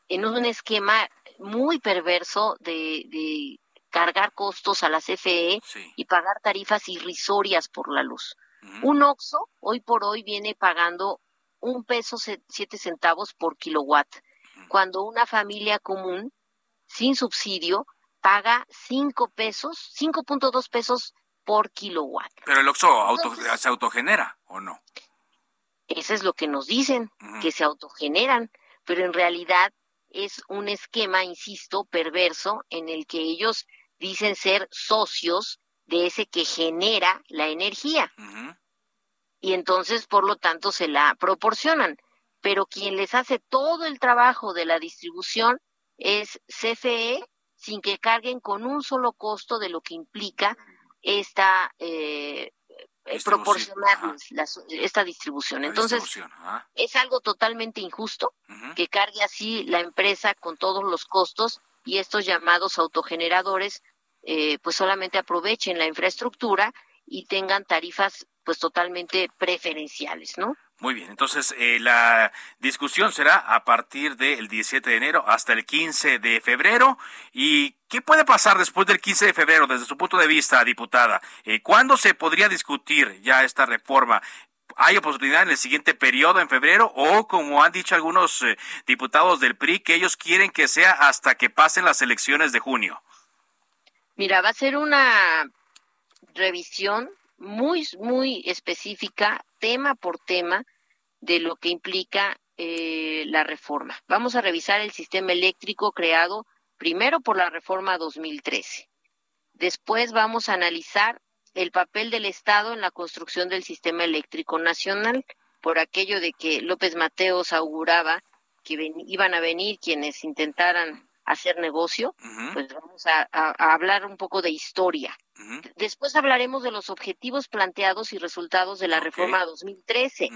en un esquema muy perverso de, cargar costos a la CFE y pagar tarifas irrisorias por la luz. Un OXO hoy por hoy viene pagando un peso siete centavos por kilowatt, cuando una familia común sin subsidio paga cinco pesos, 5.2 pesos por kilowatt. Pero el OXO se autogenera, ¿o no? Eso es lo que nos dicen, que se autogeneran, pero en realidad es un esquema, insisto, perverso en el que ellos dicen ser socios de ese que genera la energía. Y entonces, por lo tanto, se la proporcionan. Pero quien les hace todo el trabajo de la distribución es CFE, sin que carguen con un solo costo de lo que implica esta eh, eh, proporcionarles esta distribución. Entonces, es algo totalmente injusto que cargue así la empresa con todos los costos y estos llamados autogeneradores eh, pues solamente aprovechen la infraestructura y tengan tarifas pues totalmente preferenciales, ¿no? Muy bien, entonces eh, la discusión será a partir del 17 de enero hasta el 15 de febrero. ¿Y qué puede pasar después del 15 de febrero desde su punto de vista, diputada? Eh, ¿Cuándo se podría discutir ya esta reforma? ¿Hay oportunidad en el siguiente periodo, en febrero? O, como han dicho algunos eh, diputados del PRI, que ellos quieren que sea hasta que pasen las elecciones de junio. Mira, va a ser una revisión muy, muy específica, tema por tema, de lo que implica eh, la reforma. Vamos a revisar el sistema eléctrico creado primero por la reforma 2013. Después vamos a analizar el papel del Estado en la construcción del sistema eléctrico nacional, por aquello de que López Mateos auguraba que iban a venir quienes intentaran hacer negocio, pues vamos a, hablar un poco de historia. Después hablaremos de los objetivos planteados y resultados de la reforma 2013.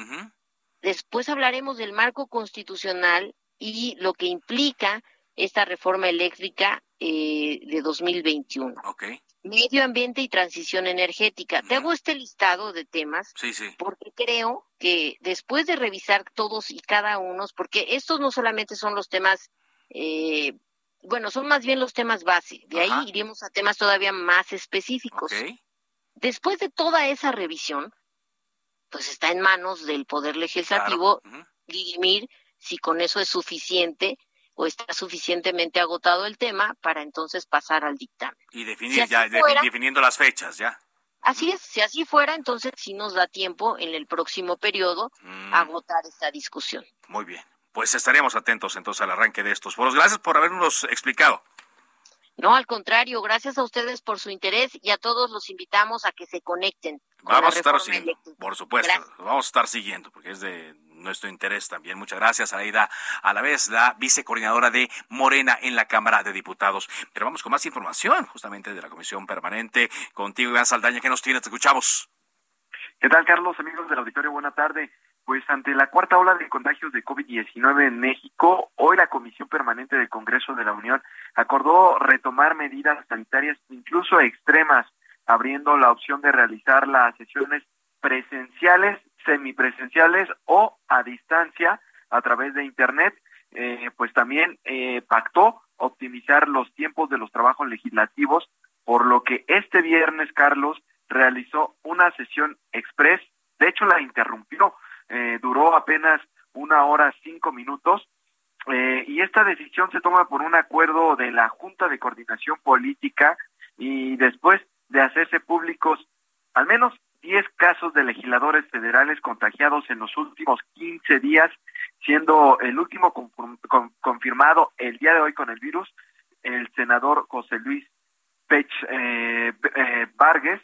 Después hablaremos del marco constitucional y lo que implica esta reforma eléctrica eh, de 2021. Okay. Medio ambiente y transición energética. Te hago este listado de temas sí, sí. porque creo que después de revisar todos y cada uno, porque estos no solamente son los temas, eh, bueno, son más bien los temas base, de ahí iremos a temas todavía más específicos. Okay. Después de toda esa revisión, pues está en manos del Poder Legislativo dirimir si con eso es suficiente o está suficientemente agotado el tema para entonces pasar al dictamen. Y definir, ya, definiendo las fechas, ya. Así es, si así fuera, entonces sí nos da tiempo en el próximo periodo Mm. agotar esta discusión. Muy bien. Pues estaremos atentos entonces al arranque de estos foros. Gracias por habernos explicado. No, al contrario, gracias a ustedes por su interés y a todos los invitamos a que se conecten. con Vamos a estar siguiendo, por supuesto. Gracias. Vamos a estar siguiendo porque es de nuestro interés también. Muchas gracias, Aida, a la vez la vicecoordinadora de Morena en la Cámara de Diputados. Pero vamos con más información justamente de la Comisión Permanente. Contigo, Iván Saldaña, ¿qué nos tienes? Te escuchamos. ¿Qué tal, Carlos? Amigos del auditorio, buena tarde. Pues ante la cuarta ola de contagios de COVID-19 en México, hoy la Comisión Permanente del Congreso de la Unión acordó retomar medidas sanitarias incluso extremas, abriendo la opción de realizar las sesiones presenciales, semipresenciales o a distancia a través de Internet. Eh, pues también eh, pactó optimizar los tiempos de los trabajos legislativos, por lo que este viernes, Carlos, realizó una sesión express, de hecho la interrumpió, eh, duró apenas una hora cinco minutos, eh, y esta decisión se toma por un acuerdo de la Junta de Coordinación Política y después de hacerse públicos al menos 10 casos de legisladores federales contagiados en los últimos 15 días, siendo el último confirm- con- confirmado el día de hoy con el virus el senador José Luis Pech eh, eh, Vargas.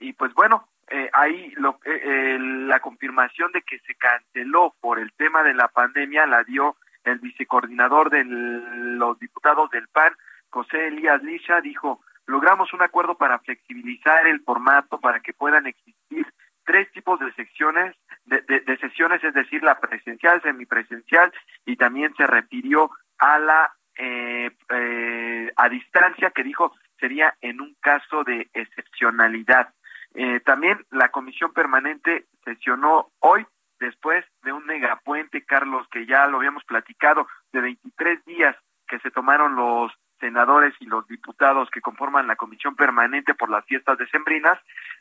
Y pues bueno eh, ahí lo, eh, eh, la confirmación de que se canceló por el tema de la pandemia la dio el vicecoordinador de los diputados del PAN José Elías Lisha dijo logramos un acuerdo para flexibilizar el formato para que puedan existir tres tipos de secciones de, de- sesiones es decir la presencial semipresencial y también se refirió a la eh, eh, a distancia que dijo sería en un caso de excepcionalidad. Eh, también la comisión permanente sesionó hoy después de un megapuente, Carlos, que ya lo habíamos platicado, de 23 días que se tomaron los senadores y los diputados que conforman la comisión permanente por las fiestas decembrinas,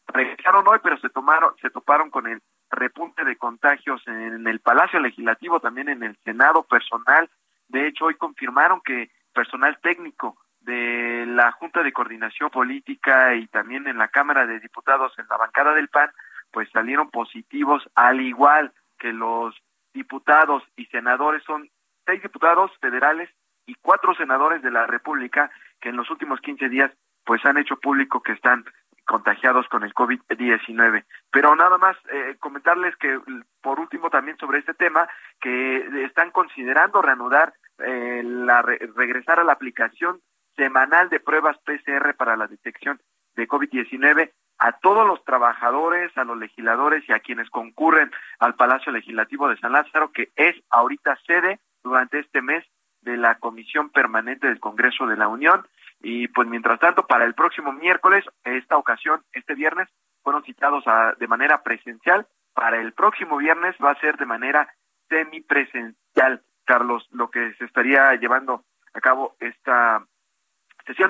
regresaron hoy, pero se tomaron, se toparon con el repunte de contagios en el Palacio Legislativo, también en el Senado personal. De hecho, hoy confirmaron que personal técnico de la Junta de Coordinación Política y también en la Cámara de Diputados en la bancada del PAN, pues salieron positivos, al igual que los diputados y senadores, son seis diputados federales y cuatro senadores de la República que en los últimos 15 días pues han hecho público que están contagiados con el COVID-19. Pero nada más eh, comentarles que por último también sobre este tema que están considerando reanudar eh, la re- regresar a la aplicación semanal de pruebas PCR para la detección de COVID-19 a todos los trabajadores, a los legisladores y a quienes concurren al Palacio Legislativo de San Lázaro, que es ahorita sede durante este mes de la Comisión Permanente del Congreso de la Unión. Y pues mientras tanto, para el próximo miércoles, esta ocasión, este viernes, fueron citados a- de manera presencial. Para el próximo viernes va a ser de manera semipresencial, Carlos, lo que se estaría llevando a cabo esta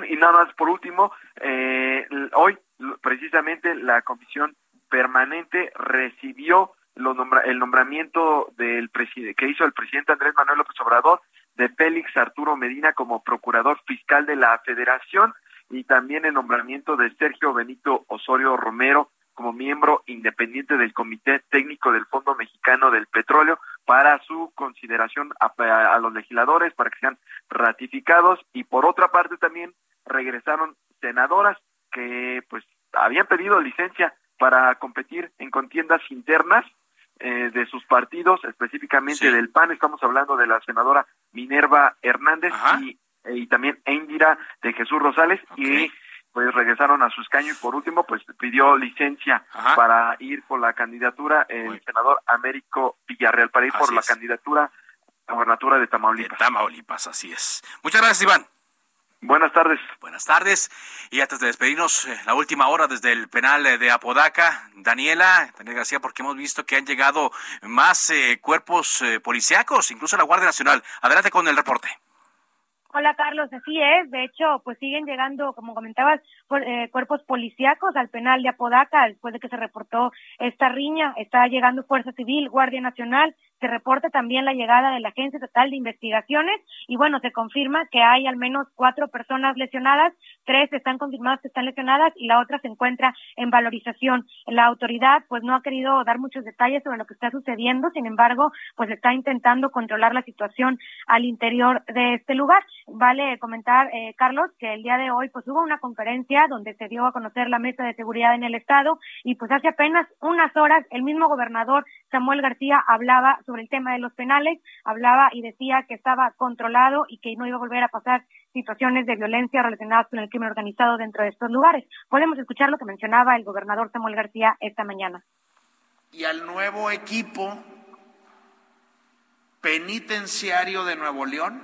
Y nada más, por último, eh, hoy precisamente la comisión permanente recibió los nombra- el nombramiento del que hizo el presidente Andrés Manuel López Obrador de Félix Arturo Medina como procurador fiscal de la Federación y también el nombramiento de Sergio Benito Osorio Romero como miembro independiente del Comité Técnico del Fondo Mexicano del Petróleo para su consideración a, a- a los legisladores para que sean ratificados. Y por otra parte también regresaron senadoras que pues habían pedido licencia para competir en contiendas internas eh, de sus partidos, específicamente del PAN, estamos hablando de la senadora Minerva Hernández y, y también Indira de Jesús Rosales. Y pues regresaron a su escaño y por último pues pidió licencia para ir por la candidatura el senador Américo Villarreal para ir Así por la es. candidatura la gobernatura de Tamaulipas. De Tamaulipas, así es. Muchas gracias, Iván. Buenas tardes. Buenas tardes. Y antes de despedirnos, eh, la última hora desde el penal eh, de Apodaca, Daniela, Daniela García, porque hemos visto que han llegado más eh, cuerpos eh, policíacos, incluso la Guardia Nacional. Adelante con el reporte. Hola Carlos, así es. De hecho, pues siguen llegando, como comentabas, por, eh, cuerpos policíacos al penal de Apodaca después de que se reportó esta riña. Está llegando Fuerza Civil, Guardia Nacional. Se reporta también la llegada de la Agencia Estatal de Investigaciones y bueno, se confirma que hay al menos cuatro personas lesionadas, tres están confirmadas que están lesionadas y la otra se encuentra en valorización. La autoridad pues no ha querido dar muchos detalles sobre lo que está sucediendo, sin embargo, pues está intentando controlar la situación al interior de este lugar. Vale comentar, eh, Carlos, que el día de hoy pues hubo una conferencia donde se dio a conocer la mesa de seguridad en el estado y pues hace apenas unas horas el mismo gobernador Samuel García hablaba sobre el tema de los penales, hablaba y decía que estaba controlado y que no iba a volver a pasar situaciones de violencia relacionadas con el crimen organizado dentro de estos lugares. Podemos escuchar lo que mencionaba el gobernador Samuel García esta mañana. Y al nuevo equipo penitenciario de Nuevo León,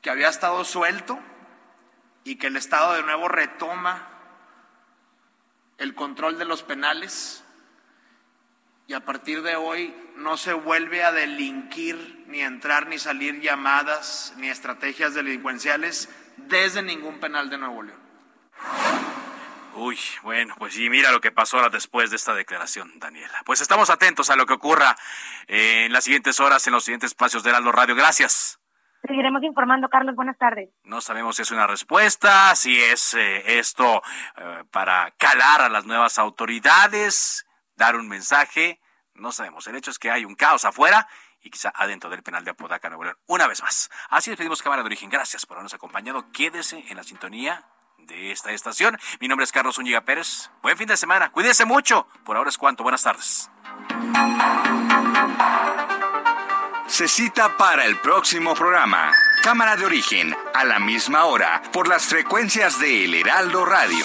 que había estado suelto y que el Estado de nuevo retoma el control de los penales y a partir de hoy no se vuelve a delinquir, ni entrar, ni salir llamadas, ni estrategias delincuenciales desde ningún penal de Nuevo León. Uy, bueno, pues sí, mira lo que pasó ahora después de esta declaración, Daniela. Pues estamos atentos a lo que ocurra eh, en las siguientes horas, en los siguientes espacios de Heraldo Radio. Gracias. Seguiremos informando, Carlos. Buenas tardes. No sabemos si es una respuesta, si es eh, esto eh, para calar a las nuevas autoridades, dar un mensaje. No sabemos. El hecho es que hay un caos afuera y quizá adentro del penal de Apodaca, Nuevo León. Una vez más. Así despedimos Cámara de Origen. Gracias por habernos acompañado. Quédese en la sintonía de esta estación. Mi nombre es Carlos Zúñiga Pérez. Buen fin de semana. Cuídese mucho. Por ahora es cuanto. Buenas tardes. Se cita para el próximo programa. Cámara de origen, a la misma hora, por las frecuencias de El Heraldo Radio.